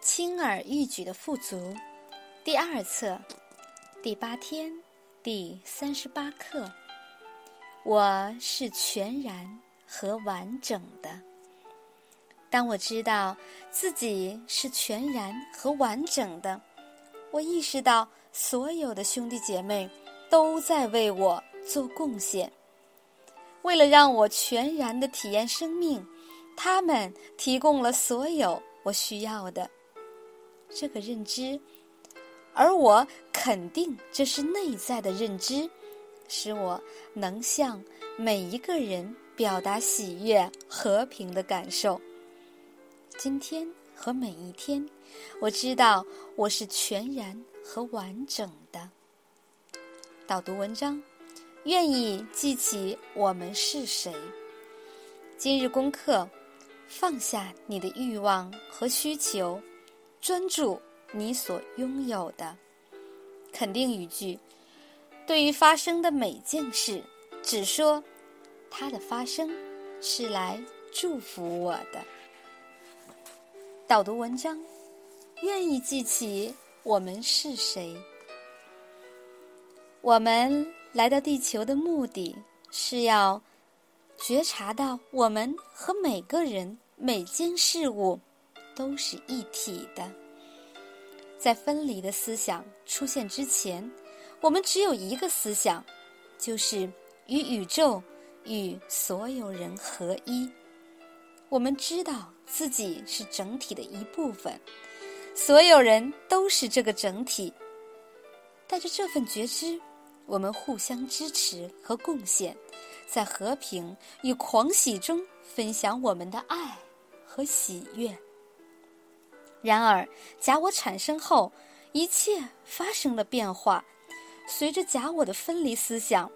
轻而易举的富足，第二册，第八天，第三十八课。我是全然和完整的。当我知道自己是全然和完整的，我意识到所有的兄弟姐妹都在为我做贡献。为了让我全然的体验生命，他们提供了所有我需要的。这个认知，而我肯定这是内在的认知，使我能向每一个人表达喜悦、和平的感受。今天和每一天，我知道我是全然和完整的。导读文章，愿意记起我们是谁。今日功课：放下你的欲望和需求。专注你所拥有的肯定语句，对于发生的每件事，只说它的发生是来祝福我的。导读文章，愿意记起我们是谁。我们来到地球的目的是要觉察到，我们和每个人、每件事物。都是一体的。在分离的思想出现之前，我们只有一个思想，就是与宇宙、与所有人合一。我们知道自己是整体的一部分，所有人都是这个整体。带着这份觉知，我们互相支持和贡献，在和平与狂喜中分享我们的爱和喜悦。然而，假我产生后，一切发生了变化。随着假我的分离思想，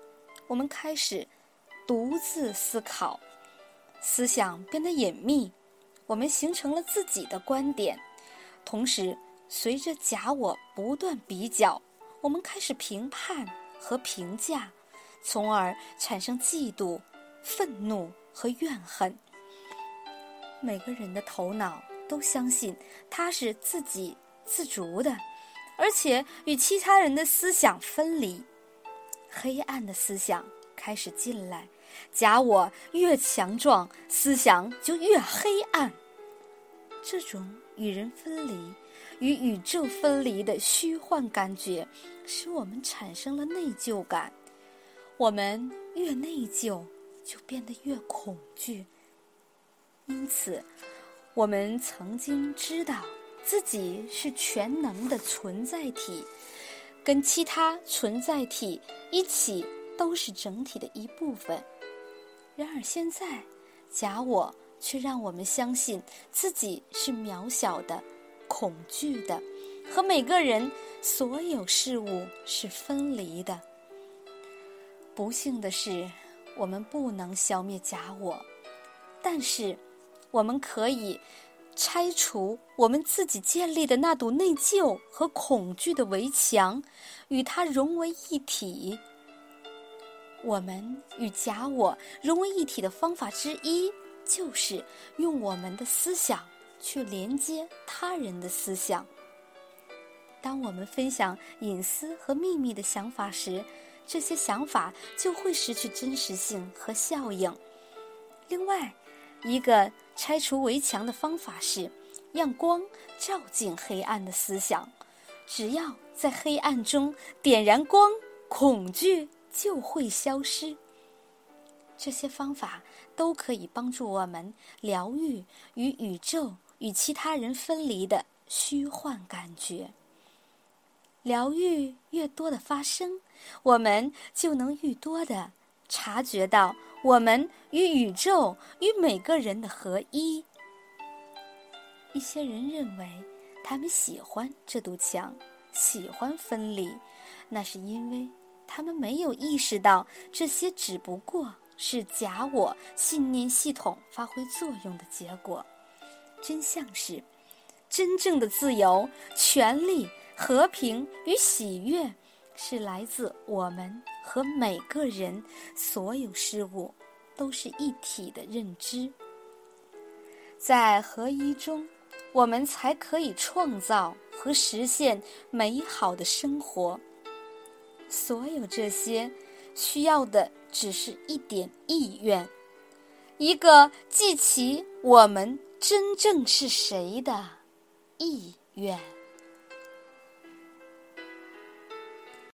我们开始独自思考，思想变得隐秘，我们形成了自己的观点。同时，随着假我不断比较，我们开始评判和评价，从而产生嫉妒、愤怒和怨恨。每个人的头脑。都相信他是自给自足的，而且与其他人的思想分离。黑暗的思想开始进来，假我越强壮，思想就越黑暗。这种与人分离、与宇宙分离的虚幻感觉，使我们产生了内疚感。我们越内疚，就变得越恐惧。因此。我们曾经知道自己是全能的存在体，跟其他存在体一起都是整体的一部分。然而现在，假我却让我们相信自己是渺小的、恐惧的，和每个人、所有事物是分离的。不幸的是，我们不能消灭假我，但是。我们可以拆除我们自己建立的那堵内疚和恐惧的围墙，与它融为一体。我们与假我融为一体的方法之一，就是用我们的思想去连接他人的思想。当我们分享隐私和秘密的想法时，这些想法就会失去真实性和效应。另外，一个。拆除围墙的方法是，让光照进黑暗的思想。只要在黑暗中点燃光，恐惧就会消失。这些方法都可以帮助我们疗愈与宇宙与其他人分离的虚幻感觉。疗愈越多的发生，我们就能愈多的。察觉到我们与宇宙与每个人的合一。一些人认为他们喜欢这堵墙，喜欢分离，那是因为他们没有意识到这些只不过是假我信念系统发挥作用的结果。真相是，真正的自由、权利、和平与喜悦。是来自我们和每个人、所有事物都是一体的认知。在合一中，我们才可以创造和实现美好的生活。所有这些需要的只是一点意愿，一个记起我们真正是谁的意愿。